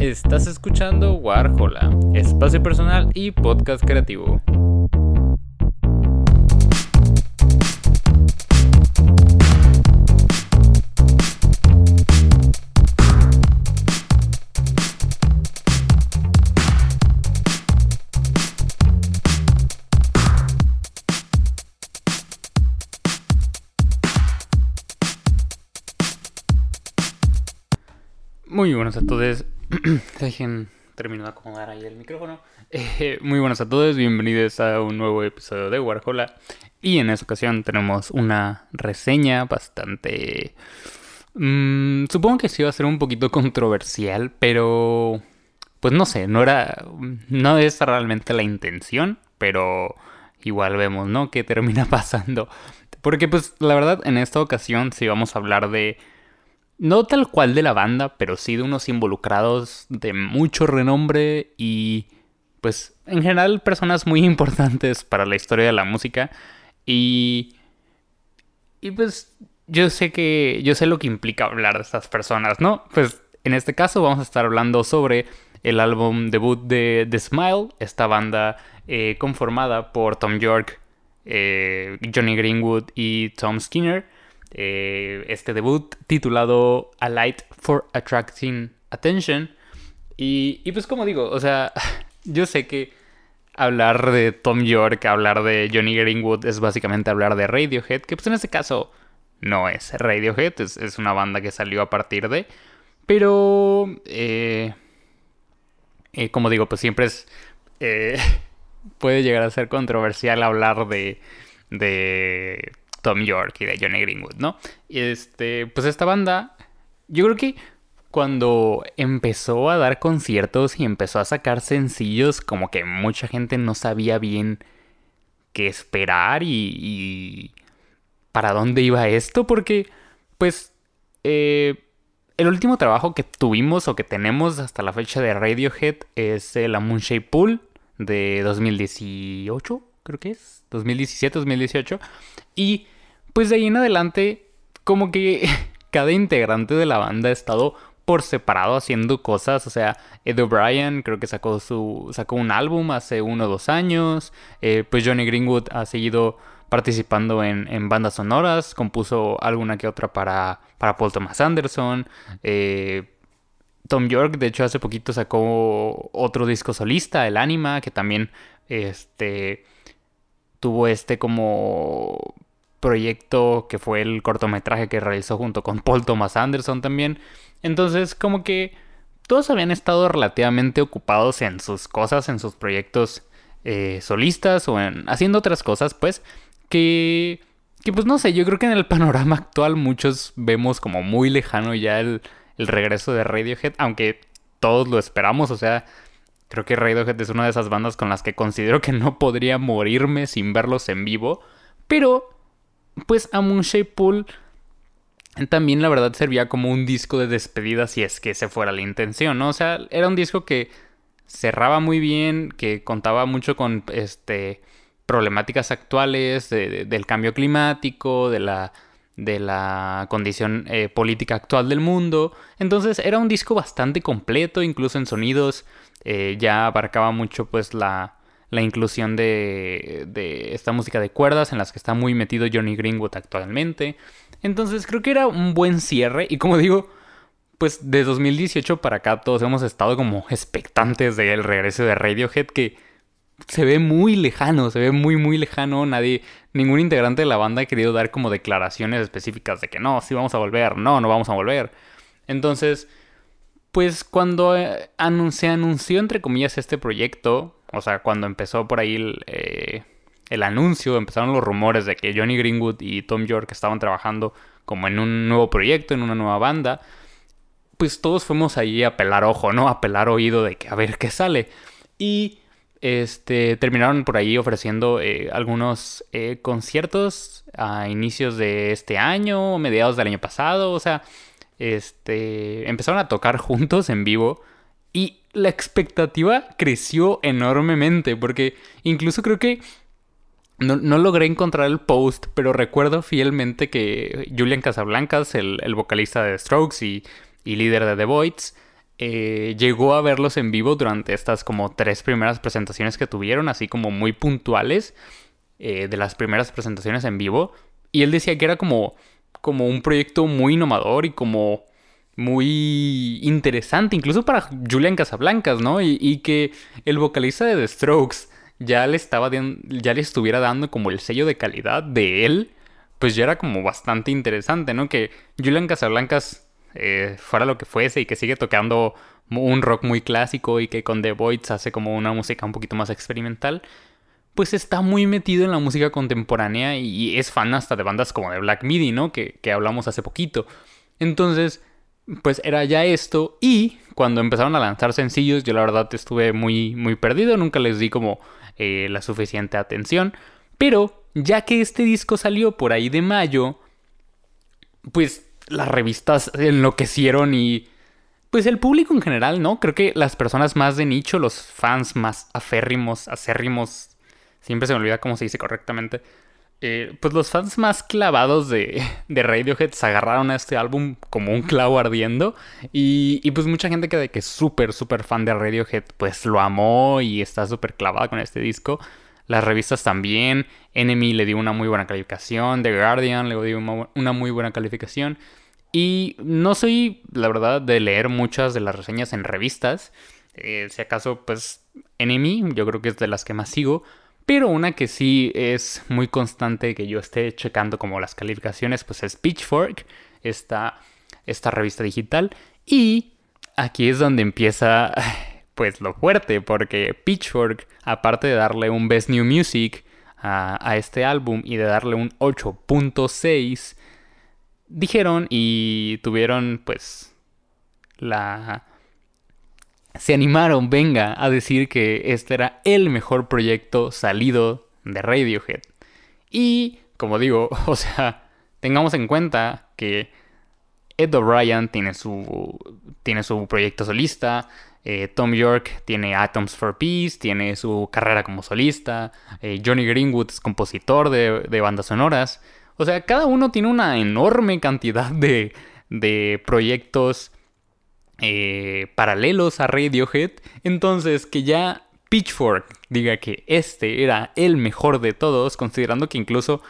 Estás escuchando Warhola, espacio personal y podcast creativo. Muy buenos a todos. Dejen termino de acomodar ahí el micrófono. Eh, muy buenos a todos, bienvenidos a un nuevo episodio de Warhola. Y en esta ocasión tenemos una reseña bastante... Mm, supongo que sí va a ser un poquito controversial, pero... Pues no sé, no era... No es realmente la intención, pero igual vemos, ¿no? Que termina pasando. Porque pues la verdad en esta ocasión sí vamos a hablar de no tal cual de la banda, pero sí de unos involucrados de mucho renombre y pues en general personas muy importantes para la historia de la música y y pues yo sé que yo sé lo que implica hablar de estas personas, ¿no? Pues en este caso vamos a estar hablando sobre el álbum debut de The Smile, esta banda eh, conformada por Tom York, eh, Johnny Greenwood y Tom Skinner eh, este debut titulado A Light for Attracting Attention. Y, y pues como digo, o sea, yo sé que hablar de Tom York, hablar de Johnny Greenwood es básicamente hablar de Radiohead, que pues en este caso no es Radiohead, es, una banda que salió a partir de... Pero, eh, eh, como digo, pues siempre es... puede llegar a ser controversial hablar de, de Tom York y de Johnny Greenwood, ¿no? Este, pues esta banda, yo creo que cuando empezó a dar conciertos y empezó a sacar sencillos, como que mucha gente no sabía bien qué esperar y, para dónde iba esto, porque pues eh, el último trabajo que tuvimos o que tenemos hasta la fecha de Radiohead es la Moonshape Pool de 2018, creo que es, 2017, 2018, y pues de ahí en adelante, como que cada integrante de la banda ha estado por separado haciendo cosas. O sea, Ed O'Brien creo que sacó su. sacó un álbum hace uno o dos años. Eh, pues Johnny Greenwood ha seguido participando en, bandas sonoras. Compuso alguna que otra para, para Paul Thomas Anderson. Eh, Tom York, de hecho, hace poquito sacó otro disco solista, el Anima, que también este tuvo este como proyecto que fue el cortometraje que realizó junto con Paul Thomas Anderson también. Entonces, como que todos habían estado relativamente ocupados en sus cosas, en sus proyectos eh, solistas o en haciendo otras cosas, pues, que, que pues no sé, yo creo que en el panorama actual muchos vemos como muy lejano ya el, el regreso de Radiohead, aunque todos lo esperamos, o sea, creo que Radiohead es una de esas bandas con las que considero que no podría morirme sin verlos en vivo, pero pues a Moonshape Pool también la verdad servía como un disco de despedida si es que ese fuera la intención, ¿no? O sea, era un disco que cerraba muy bien, que contaba mucho con este problemáticas actuales del cambio climático, de la, de la condición eh, política actual del mundo. Entonces era un disco bastante completo, incluso en sonidos eh, ya abarcaba mucho pues la, la inclusión de, de esta música de cuerdas en las que está muy metido Johnny Greenwood actualmente. Entonces creo que era un buen cierre y como digo, pues de 2018 para acá todos hemos estado como expectantes del regreso de Radiohead que se ve muy lejano, se ve muy muy lejano, nadie, ningún integrante de la banda ha querido dar como declaraciones específicas de que no, sí vamos a volver, no, no vamos a volver. Entonces, pues cuando eh, se anunció entre comillas este proyecto, o sea, cuando empezó por ahí eh, el, anuncio, empezaron los rumores de que Johnny Greenwood y Tom York estaban trabajando como en un nuevo proyecto, en una nueva banda. Pues todos fuimos ahí a pelar ojo, ¿no? A pelar oído de que a ver qué sale. Y este, terminaron por ahí ofreciendo eh, algunos eh, conciertos a inicios de este año, mediados del año pasado, o sea, este, empezaron a tocar juntos en vivo y la expectativa creció enormemente porque incluso creo que no, logré encontrar el post, pero recuerdo fielmente que Julian Casablancas, el, vocalista de Strokes y, líder de The Voids, eh, llegó a verlos en vivo durante estas como tres primeras presentaciones que tuvieron, así como muy puntuales eh, de las primeras presentaciones en vivo. Y él decía que era como, como un proyecto muy innovador y como muy interesante, incluso para Julian Casablancas, ¿no? Y, y que el vocalista de The Strokes ya le, estaba ya le estuviera dando como el sello de calidad de él, pues ya era como bastante interesante, ¿no? Que Julian Casablancas eh, fuera lo que fuese y que sigue tocando un rock muy clásico y que con The Voids hace como una música un poquito más experimental, pues está muy metido en la música contemporánea y es fan hasta de bandas como de Black Midi, ¿no? Que, hablamos hace poquito. Entonces, pues era ya esto y cuando empezaron a lanzar sencillos yo la verdad estuve muy muy perdido, nunca les di como eh, la suficiente atención, pero ya que este disco salió por ahí de mayo, pues las revistas enloquecieron y pues el público en general, ¿no? Creo que las personas más de nicho, los fans más aférrimos, acérrimos, siempre se me olvida cómo se dice correctamente, eh, pues los fans más clavados de, de, Radiohead se agarraron a este álbum como un clavo ardiendo y, pues mucha gente que, que es súper, súper fan de Radiohead pues lo amó y está súper clavada con este disco. Las revistas también. Enemy le dio una muy buena calificación. The Guardian le dio una muy buena calificación. Y no soy, la verdad, de leer muchas de las reseñas en revistas. Eh, si acaso, pues, Enemy, yo creo que es de las que más sigo. Pero una que sí es muy constante que yo esté checando como las calificaciones, pues es Pitchfork, esta, esta revista digital. Y aquí es donde empieza pues lo fuerte, porque Pitchfork, aparte de darle un Best New Music a, este álbum y de darle un 8.6, dijeron y tuvieron pues la... Se animaron, venga, a decir que este era el mejor proyecto salido de Radiohead. Y, como digo, o sea, tengamos en cuenta que Ed O'Brien tiene su, tiene su proyecto solista, eh, Tom York tiene Atoms for Peace, tiene su carrera como solista. Eh, Johnny Greenwood es compositor de, bandas sonoras. O sea, cada uno tiene una enorme cantidad de, de proyectos eh, paralelos a Radiohead. Entonces, que ya Pitchfork diga que este era el mejor de todos, considerando que incluso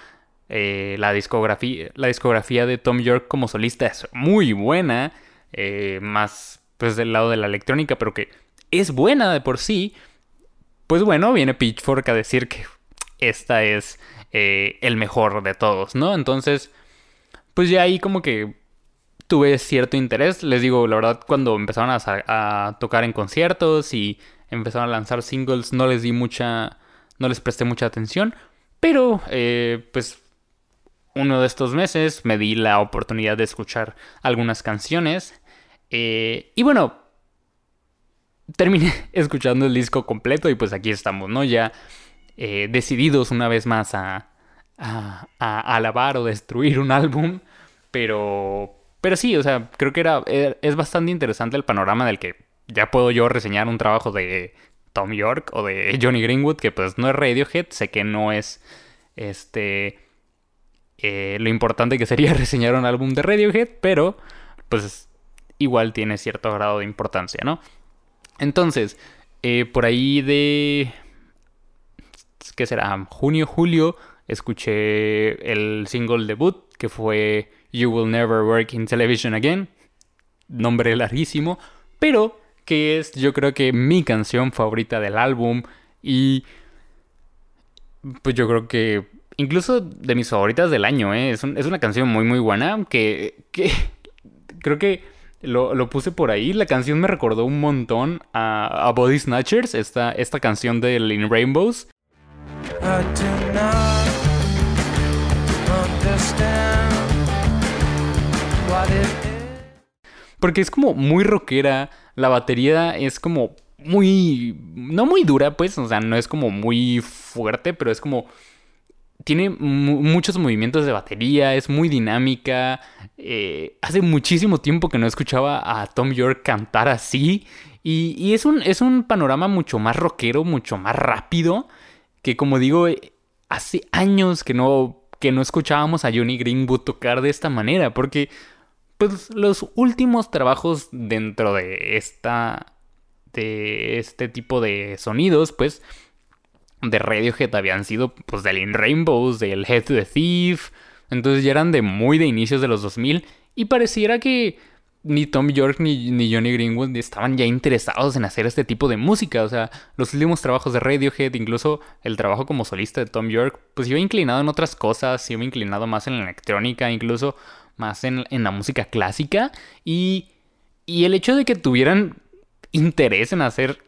la, discografía, la discografía de Tom York como solista es muy buena, más pues del lado de la electrónica, pero que es buena de por sí, pues bueno, viene Pitchfork a decir que esta es eh, el mejor de todos, ¿no? Entonces, pues ya ahí como que tuve cierto interés. Les digo, la verdad, cuando empezaron a, tocar en conciertos y empezaron a lanzar singles, no les di mucha, no les presté mucha atención. Pero, eh, pues, uno de estos meses me di la oportunidad de escuchar algunas canciones eh, y bueno, terminé escuchando el disco completo y pues aquí estamos, ¿no? Ya eh, decididos una vez más a, a, alabar o destruir un álbum, pero, pero sí, o sea, creo que era, er, es bastante interesante el panorama del que ya puedo yo reseñar un trabajo de Tom York o de Johnny Greenwood, que pues no es Radiohead, sé que no es este... Eh, lo importante que sería reseñar un álbum de Radiohead, pero pues igual tiene cierto grado de importancia, ¿no? Entonces, eh, por ahí de... ¿Qué será? Junio, julio, escuché el single debut que fue You Will Never Work in Television Again. Nombre larguísimo, pero que es yo creo que mi canción favorita del álbum y pues yo creo que incluso de mis favoritas del año, ¿eh? es, una canción muy muy buena que creo que lo, puse por ahí. La canción me recordó un montón a, Body Snatchers, esta, esta canción de In Rainbows. Porque es como muy rockera, la batería es como muy... no muy dura, pues, o sea, no es como muy fuerte, pero es como tiene muchos movimientos de batería, es muy dinámica. Eh, hace muchísimo tiempo que no escuchaba a Tom York cantar así. Y, es, un, es un panorama mucho más rockero, mucho más rápido. Que como digo, hace años que no, que no escuchábamos a Johnny Greenwood tocar de esta manera. Porque pues los últimos trabajos dentro de esta de este tipo de sonidos, pues de Radiohead habían sido pues del In Rainbows, del Head to the Thief, entonces ya eran de muy de inicios de los 2000 y pareciera que ni Tom York ni, ni, Johnny Greenwood estaban ya interesados en hacer este tipo de música. O sea, los últimos trabajos de Radiohead, incluso el trabajo como solista de Tom York, pues iba inclinado en otras cosas, iba inclinado más en la electrónica, incluso más en, la música clásica. Y, y el hecho de que tuvieran interés en hacer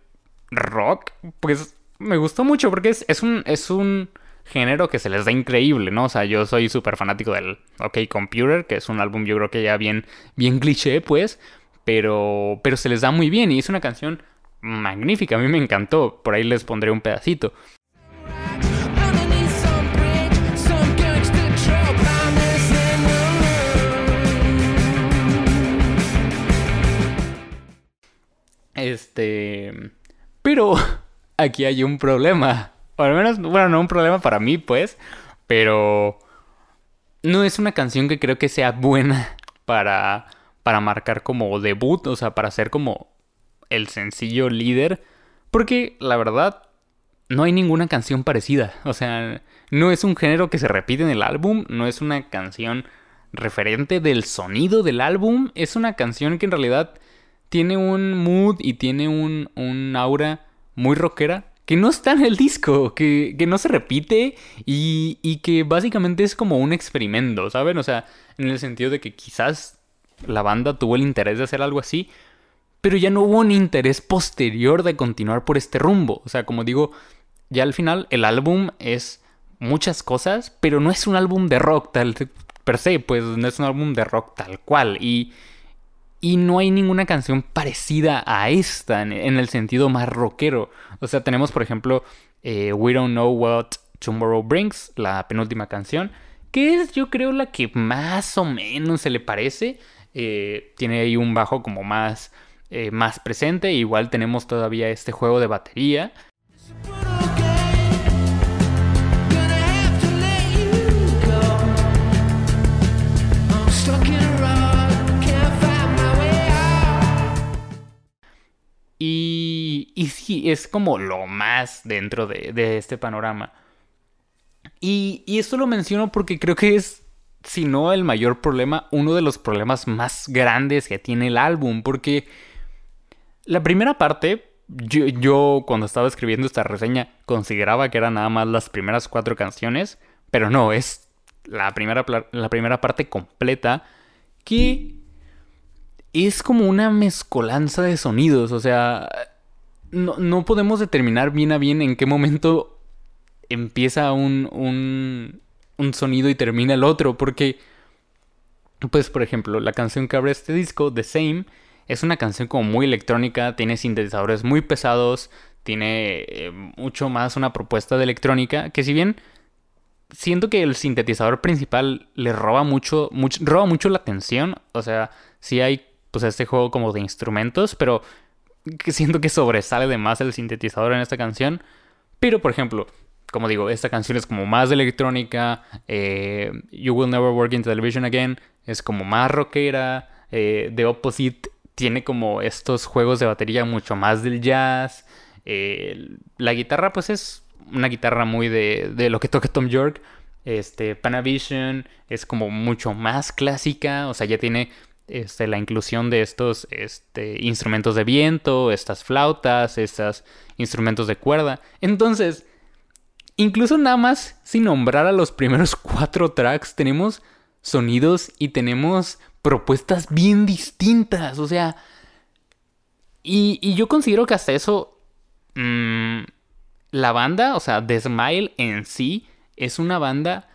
rock, pues me gustó mucho porque es, es un... Es un género que se les da increíble, ¿no? O sea, yo soy súper fanático del OK Computer, que es un álbum yo creo que ya bien, bien cliché, pues, pero, pero se les da muy bien y es una canción magnífica, a mí me encantó, por ahí les pondré un pedacito. Este... Pero aquí hay un problema. O al menos, bueno, no un problema para mí, pues. Pero no es una canción que creo que sea buena para, para marcar como debut, o sea, para ser como el sencillo líder. Porque la verdad, no hay ninguna canción parecida. O sea, no es un género que se repite en el álbum, no es una canción referente del sonido del álbum, es una canción que en realidad tiene un mood y tiene un, un aura muy rockera que no está en el disco, que, no se repite y, y, que básicamente es como un experimento, ¿saben? O sea, en el sentido de que quizás la banda tuvo el interés de hacer algo así, pero ya no hubo un interés posterior de continuar por este rumbo. O sea, como digo, ya al final el álbum es muchas cosas, pero no es un álbum de rock tal per se, pues no es un álbum de rock tal cual. Y y no hay ninguna canción parecida a esta en, el sentido más rockero. O sea, tenemos por ejemplo eh, We Don't Know What Tomorrow Brings, la penúltima canción, que es yo creo la que más o menos se le parece. Eh, tiene ahí un bajo como más, eh, más presente. Igual tenemos todavía este juego de batería. Es como lo más dentro de, este panorama. Y, y, esto lo menciono porque creo que es, si no el mayor problema, uno de los problemas más grandes que tiene el álbum. Porque la primera parte, yo, yo cuando estaba escribiendo esta reseña consideraba que eran nada más las primeras cuatro canciones. Pero no, es la primera, la primera parte completa que es como una mezcolanza de sonidos, o sea, no, podemos determinar bien a bien en qué momento empieza un, un, un sonido y termina el otro, porque, pues, por ejemplo, la canción que abre este disco, The Same, es una canción como muy electrónica, tiene sintetizadores muy pesados, tiene eh, mucho más una propuesta de electrónica, que si bien siento que el sintetizador principal le roba mucho, mucho roba mucho la atención, o sea, si hay pues este juego como de instrumentos, pero siento que sobresale de más el sintetizador en esta canción. Pero por ejemplo, como digo, esta canción es como más electrónica, eh, You Will Never Work in Television Again es como más rockera, eh, The Opposite tiene como estos juegos de batería mucho más del jazz, la guitarra pues es una guitarra muy de, de lo que toca Tom York, este, Panavision es como mucho más clásica, o sea, ya tiene este, la inclusión de estos este, instrumentos de viento, estas flautas, estos instrumentos de cuerda. Entonces, incluso nada más sin nombrar a los primeros cuatro tracks, tenemos sonidos y tenemos propuestas bien distintas. O sea, y, yo considero que hasta eso, mm, la banda, o sea, The Smile en sí, es una banda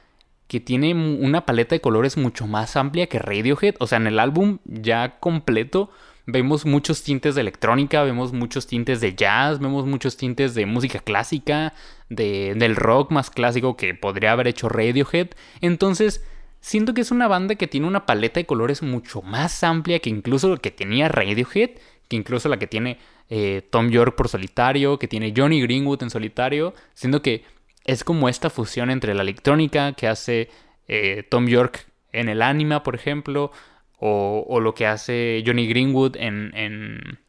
que tiene una paleta de colores mucho más amplia que Radiohead. O sea, en el álbum ya completo vemos muchos tintes de electrónica, vemos muchos tintes de jazz, vemos muchos tintes de música clásica, de, del rock más clásico que podría haber hecho Radiohead. Entonces, siento que es una banda que tiene una paleta de colores mucho más amplia que incluso lo que tenía Radiohead, que incluso la que tiene eh, Tom York por solitario, que tiene Johnny Greenwood en solitario, siendo que es como esta fusión entre la electrónica que hace eh, Tom York en el Anima, por ejemplo, o, lo que hace Johnny Greenwood en, en,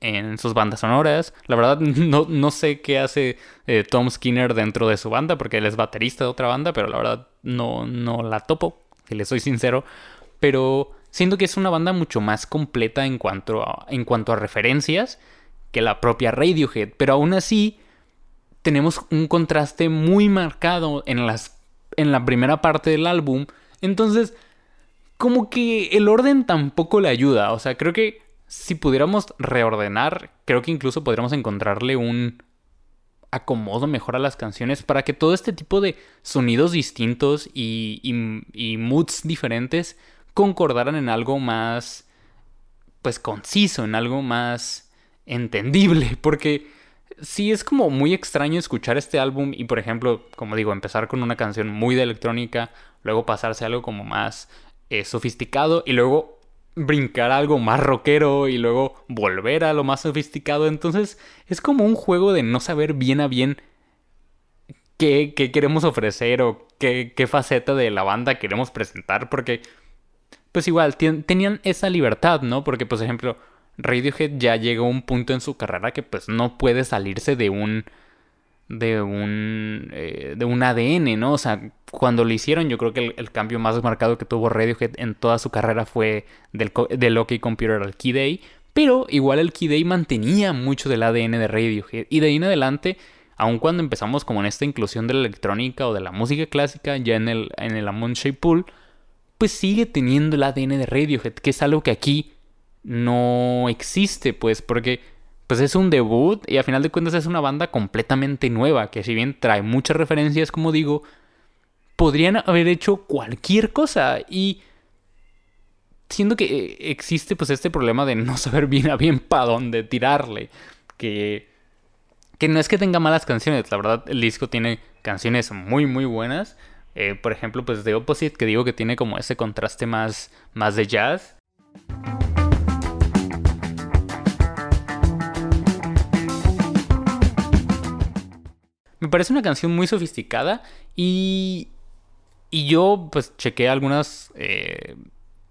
en, sus bandas sonoras. La verdad no, no sé qué hace eh, Tom Skinner dentro de su banda, porque él es baterista de otra banda, pero la verdad no, no la topo, si le soy sincero. Pero siento que es una banda mucho más completa en cuanto a, en cuanto a referencias que la propia Radiohead. Pero aún así tenemos un contraste muy marcado en, las, en la primera parte del álbum. Entonces como que el orden tampoco le ayuda. O sea, creo que si pudiéramos reordenar, creo que incluso podríamos encontrarle un acomodo mejor a las canciones para que todo este tipo de sonidos distintos y, y, moods diferentes concordaran en algo más, pues, conciso, en algo más entendible. Porque sí es como muy extraño escuchar este álbum y, por ejemplo, como digo, empezar con una canción muy de electrónica, luego pasarse a algo como más eh, sofisticado y luego brincar a algo más rockero y luego volver a lo más sofisticado. Entonces es como un juego de no saber bien a bien qué, queremos ofrecer o qué, qué, faceta de la banda queremos presentar. Porque, pues igual, tenían esa libertad, ¿no? Porque, por ejemplo, Radiohead ya llegó a un punto en su carrera que pues no puede salirse de un de un, eh, de un ADN, ¿no? O sea, cuando lo hicieron, yo creo que el, cambio más marcado que tuvo Radiohead en toda su carrera fue del, del OK Computer al Key Day, pero igual el Key Day mantenía mucho del ADN de Radiohead, y de ahí en adelante, aun cuando empezamos como en esta inclusión de la electrónica o de la música clásica, ya en el, en el Amon Pool, pues sigue teniendo el ADN de Radiohead, que es algo que aquí no existe, pues, porque pues es un debut y a final de cuentas es una banda completamente nueva, que si bien trae muchas referencias, como digo, podrían haber hecho cualquier cosa y siendo que eh, existe pues este problema de no saber bien a bien para dónde tirarle, que que no es que tenga malas canciones, la verdad el disco tiene canciones muy muy buenas, eh, por ejemplo pues de Opposite que digo que tiene como ese contraste más más de jazz. Me parece una canción muy sofisticada y, y yo pues chequé algunas eh,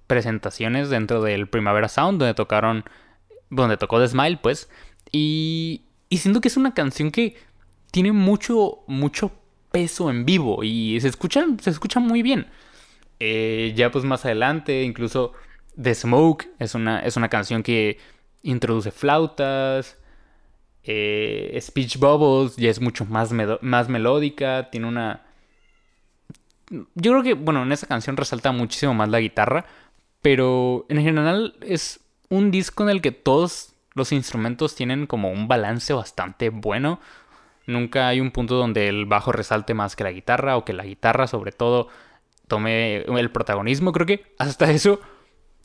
presentaciones dentro del Primavera Sound donde tocaron, donde tocó The Smile pues, y, y siento que es una canción que tiene mucho, mucho peso en vivo y se escucha, se escucha muy bien. Eh, ya pues más adelante, incluso The Smoke es una, es una canción que introduce flautas, eh, Speech Bubbles ya es mucho más, más melódica, tiene una... Yo creo que, bueno, en esa canción resalta muchísimo más la guitarra, pero en general es un disco en el que todos los instrumentos tienen como un balance bastante bueno. Nunca hay un punto donde el bajo resalte más que la guitarra o que la guitarra sobre todo tome el protagonismo. Creo que hasta eso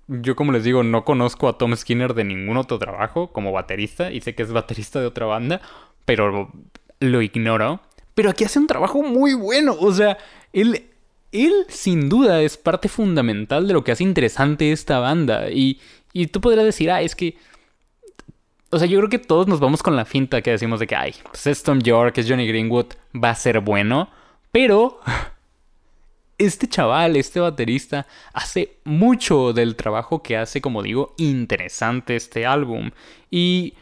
yo como les digo, no conozco a Tom Skinner de ningún otro trabajo como baterista y sé que es baterista de otra banda, pero lo ignoro. Pero aquí hace un trabajo muy bueno, o sea, él, él sin duda es parte fundamental de lo que hace interesante esta banda y, y tú podrías decir, ah, es que... O sea, yo creo que todos nos vamos con la finta que decimos de que, ay, pues es Tom York, es Johnny Greenwood, va a ser bueno, pero este chaval, este baterista, hace mucho del trabajo que hace, como digo, interesante este álbum. Y,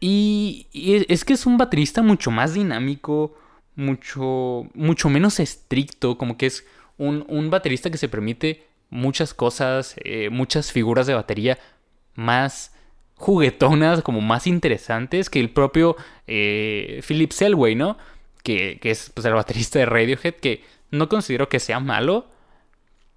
y, es que es un baterista mucho más dinámico, mucho, mucho menos estricto, como que es un, baterista que se permite muchas cosas, eh, muchas figuras de batería más juguetonas, como más interesantes que el propio eh, Philip Selway, ¿no? Que, que es pues, el baterista de Radiohead, que no considero que sea malo,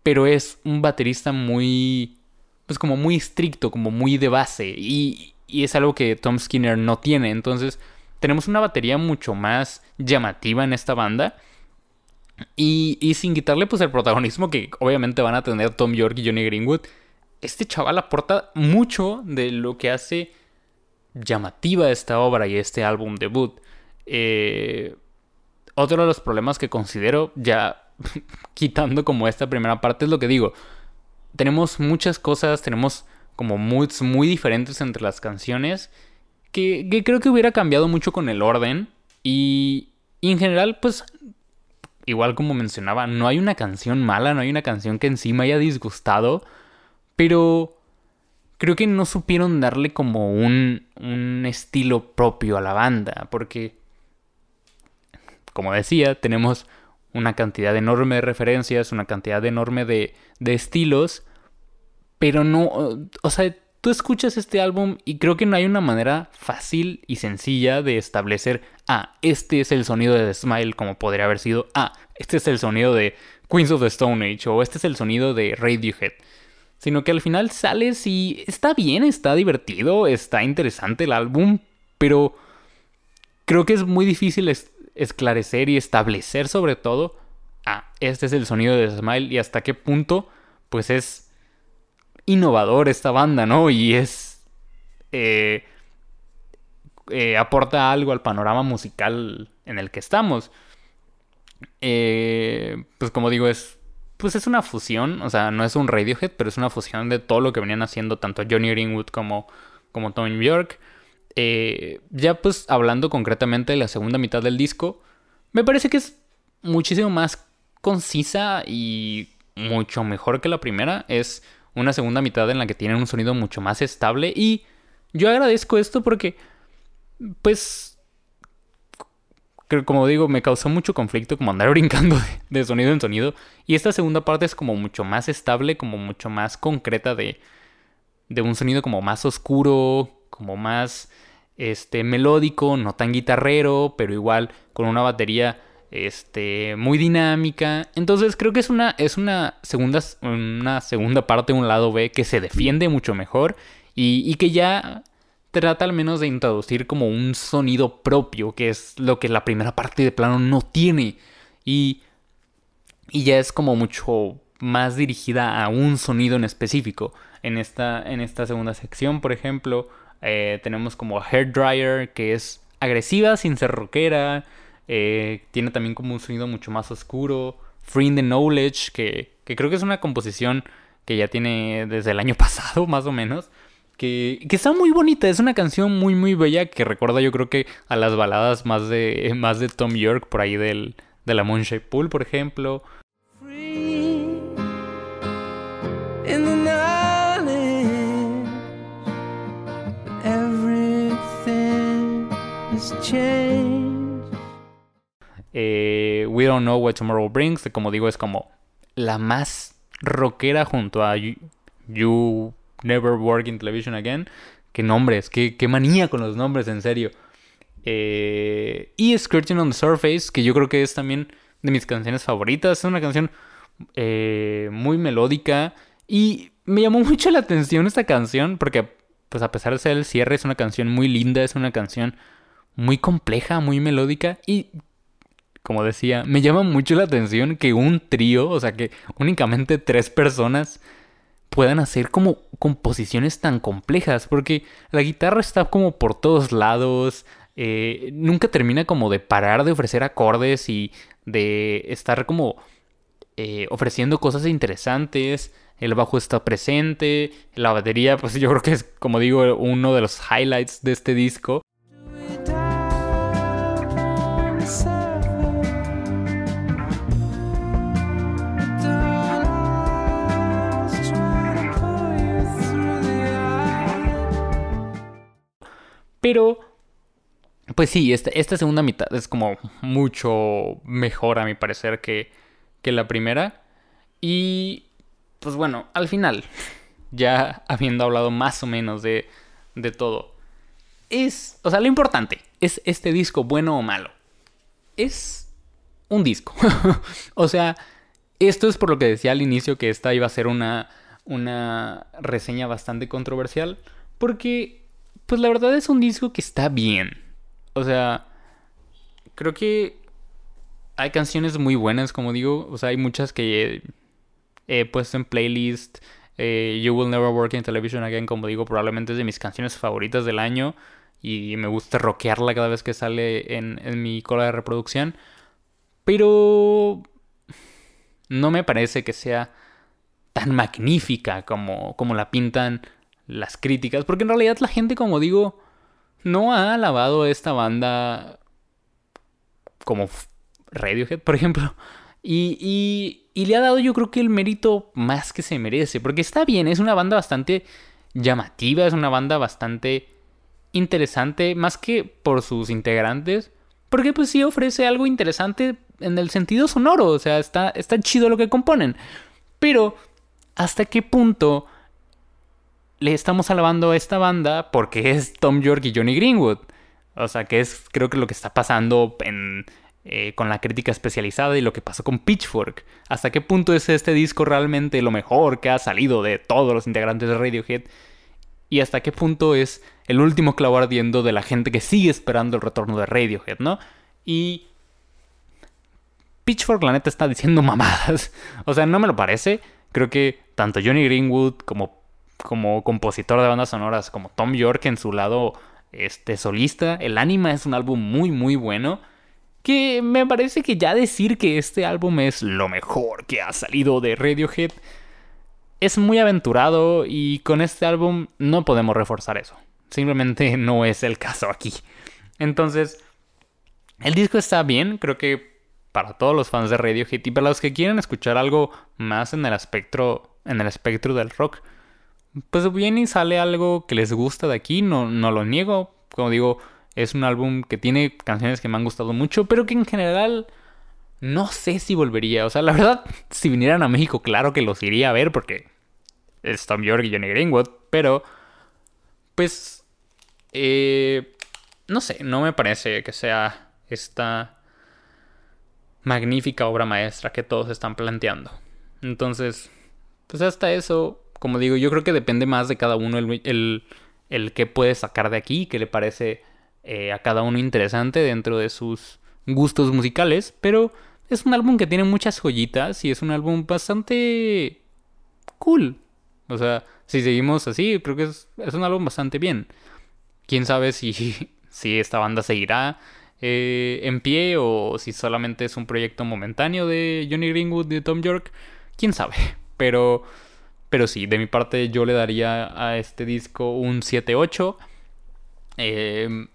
pero es un baterista muy, pues como muy estricto, como muy de base. Y, y es algo que Tom Skinner no tiene. Entonces, tenemos una batería mucho más llamativa en esta banda. Y, y, sin quitarle pues el protagonismo que obviamente van a tener Tom York y Johnny Greenwood, este chaval aporta mucho de lo que hace llamativa esta obra y este álbum debut. Eh, otro de los problemas que considero, ya quitando como esta primera parte, es lo que digo. Tenemos muchas cosas, tenemos como moods muy diferentes entre las canciones, que, creo que hubiera cambiado mucho con el orden. Y, y en general, pues, igual como mencionaba, no hay una canción mala, no hay una canción que encima haya disgustado. Pero creo que no supieron darle como un, un estilo propio a la banda, porque, como decía, tenemos una cantidad enorme de referencias, una cantidad enorme de, de estilos, pero no, o sea, tú escuchas este álbum y creo que no hay una manera fácil y sencilla de establecer, ah, este es el sonido de The Smile como podría haber sido, ah, este es el sonido de Queens of the Stone Age o este es el sonido de Radiohead. Sino que al final sales y está bien, está divertido, está interesante el álbum, pero creo que es muy difícil esclarecer y establecer sobre todo, ah, este es el sonido de Smile y hasta qué punto pues es innovador esta banda, ¿no? Y es... Eh, eh, aporta algo al panorama musical en el que estamos. Eh, pues como digo, es... Pues es una fusión, o sea, no es un Radiohead, pero es una fusión de todo lo que venían haciendo tanto Johnny Greenwood como, como Tom York. Ya pues hablando concretamente de la segunda mitad del disco, me parece que es muchísimo más concisa y mucho mejor que la primera. Es una segunda mitad en la que tienen un sonido mucho más estable y yo agradezco esto porque pues como digo me causó mucho conflicto como andar brincando de, sonido en sonido y esta segunda parte es como mucho más estable como mucho más concreta de de un sonido como más oscuro como más este melódico no tan guitarrero pero igual con una batería este, muy dinámica. Entonces creo que es una, es una, segunda, una segunda parte, un lado B, que se defiende mucho mejor y, y que ya trata al menos de introducir como un sonido propio, que es lo que la primera parte de plano no tiene. Y, y ya es como mucho más dirigida a un sonido en específico. En esta, en esta segunda sección, por ejemplo, eh, tenemos como Hair Dryer, que es agresiva sin ser rockera. Eh, tiene también como un sonido mucho más oscuro. Free the Knowledge, que, que, creo que es una composición que ya tiene desde el año pasado, más o menos. Que, que, está muy bonita, es una canción muy muy bella que recuerda yo creo que a las baladas más de, más de Tom York, por ahí del, de la Moonshine Pool, por ejemplo. Eh, We Don't Know What Tomorrow Brings, como digo es como la más rockera junto a You, Never Work in Television Again. Qué nombres, qué, qué manía con los nombres, en serio. Eh, y Skirting on the Surface, que yo creo que es también de mis canciones favoritas. Es una canción eh, muy melódica. Y me llamó mucho la atención esta canción, porque pues a pesar de ser el cierre, es una canción muy linda, es una canción muy compleja, muy melódica. Y como decía, me llama mucho la atención que un trío, o sea, que únicamente tres personas puedan hacer como composiciones tan complejas, porque la guitarra está como por todos lados, eh, nunca termina como de parar de ofrecer acordes y de estar como eh, ofreciendo cosas interesantes. El bajo está presente, la batería, pues yo creo que es, como digo, uno de los highlights de este disco. Pero, pues sí, esta, esta segunda mitad es como mucho mejor a mi parecer que, que la primera. Y, pues bueno, al final, ya habiendo hablado más o menos de, de todo, es, o sea, lo importante, ¿es este disco bueno o malo? Es un disco. o sea, esto es por lo que decía al inicio que esta iba a ser una, una reseña bastante controversial. Porque pues la verdad es un disco que está bien. O sea, creo que hay canciones muy buenas, como digo. O sea, hay muchas que he, puesto en playlist. Eh, you Will Never Work in Television Again, como digo, probablemente es de mis canciones favoritas del año. Y me gusta rockearla cada vez que sale en, en mi cola de reproducción. Pero no me parece que sea tan magnífica como, como la pintan las críticas, porque en realidad la gente, como digo, no ha alabado a esta banda como Radiohead, por ejemplo. Y, y, le ha dado yo creo que el mérito más que se merece. Porque está bien, es una banda bastante llamativa, es una banda bastante interesante, más que por sus integrantes. Porque pues sí ofrece algo interesante en el sentido sonoro. O sea, está, está chido lo que componen. Pero, ¿hasta qué punto le estamos alabando a esta banda porque es Tom York y Johnny Greenwood? O sea, que es creo que lo que está pasando eh, con la crítica especializada y lo que pasó con Pitchfork. ¿Hasta qué punto es este disco realmente lo mejor que ha salido de todos los integrantes de Radiohead? Y hasta qué punto es el último clavo ardiendo de la gente que sigue esperando el retorno de Radiohead, ¿no? Y Pitchfork la neta está diciendo mamadas. O sea, no me lo parece. Creo que tanto Johnny Greenwood como, como compositor de bandas sonoras, como Tom York en su lado este, solista, el Anima es un álbum muy muy bueno que me parece que ya decir que este álbum es lo mejor que ha salido de Radiohead es muy aventurado y con este álbum no podemos reforzar eso. Simplemente no es el caso aquí. Entonces, el disco está bien, creo que para todos los fans de Radiohead y para los que quieren escuchar algo más en el espectro en el espectro del rock, pues bien y sale algo que les gusta de aquí, no, no lo niego, como digo, es un álbum que tiene canciones que me han gustado mucho, pero que en general no sé si volvería. O sea, la verdad, si vinieran a México, claro que los iría a ver porque es Tom York y Johnny Greenwood, pero pues eh, no sé, no me parece que sea esta magnífica obra maestra que todos están planteando. Entonces, pues hasta eso, como digo, yo creo que depende más de cada uno el, el, el que puede sacar de aquí, que le parece eh, a cada uno interesante dentro de sus gustos musicales, pero es un álbum que tiene muchas joyitas y es un álbum bastante cool. O sea, si seguimos así, creo que es, un álbum bastante bien. Quién sabe si, si esta banda seguirá eh, en pie o si solamente es un proyecto momentáneo de Johnny Greenwood de Tom York. Quién sabe. Pero, pero sí, de mi parte yo le daría a este disco un 7-8. Eh,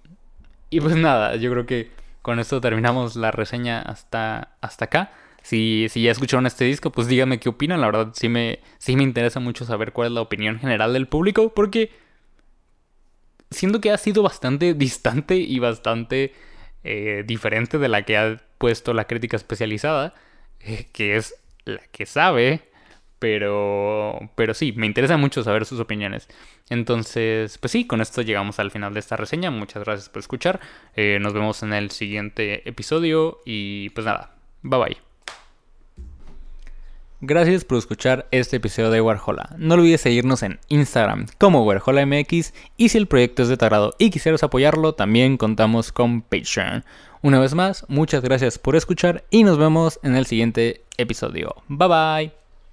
y pues nada, yo creo que con esto terminamos la reseña hasta, hasta acá. Si, si ya escucharon este disco, pues díganme qué opinan. La verdad, sí me, sí me interesa mucho saber cuál es la opinión general del público, porque siento que ha sido bastante distante y bastante eh, diferente de la que ha puesto la crítica especializada, eh, que es la que sabe pero, pero sí, me interesa mucho saber sus opiniones. Entonces, pues sí, con esto llegamos al final de esta reseña. Muchas gracias por escuchar. Eh, nos vemos en el siguiente episodio y pues nada, bye bye. Gracias por escuchar este episodio de Warhola. No olvides seguirnos en Instagram como WarholaMX y si el proyecto es de tu y quisieras apoyarlo, también contamos con Patreon. Una vez más, muchas gracias por escuchar y nos vemos en el siguiente episodio. Bye bye.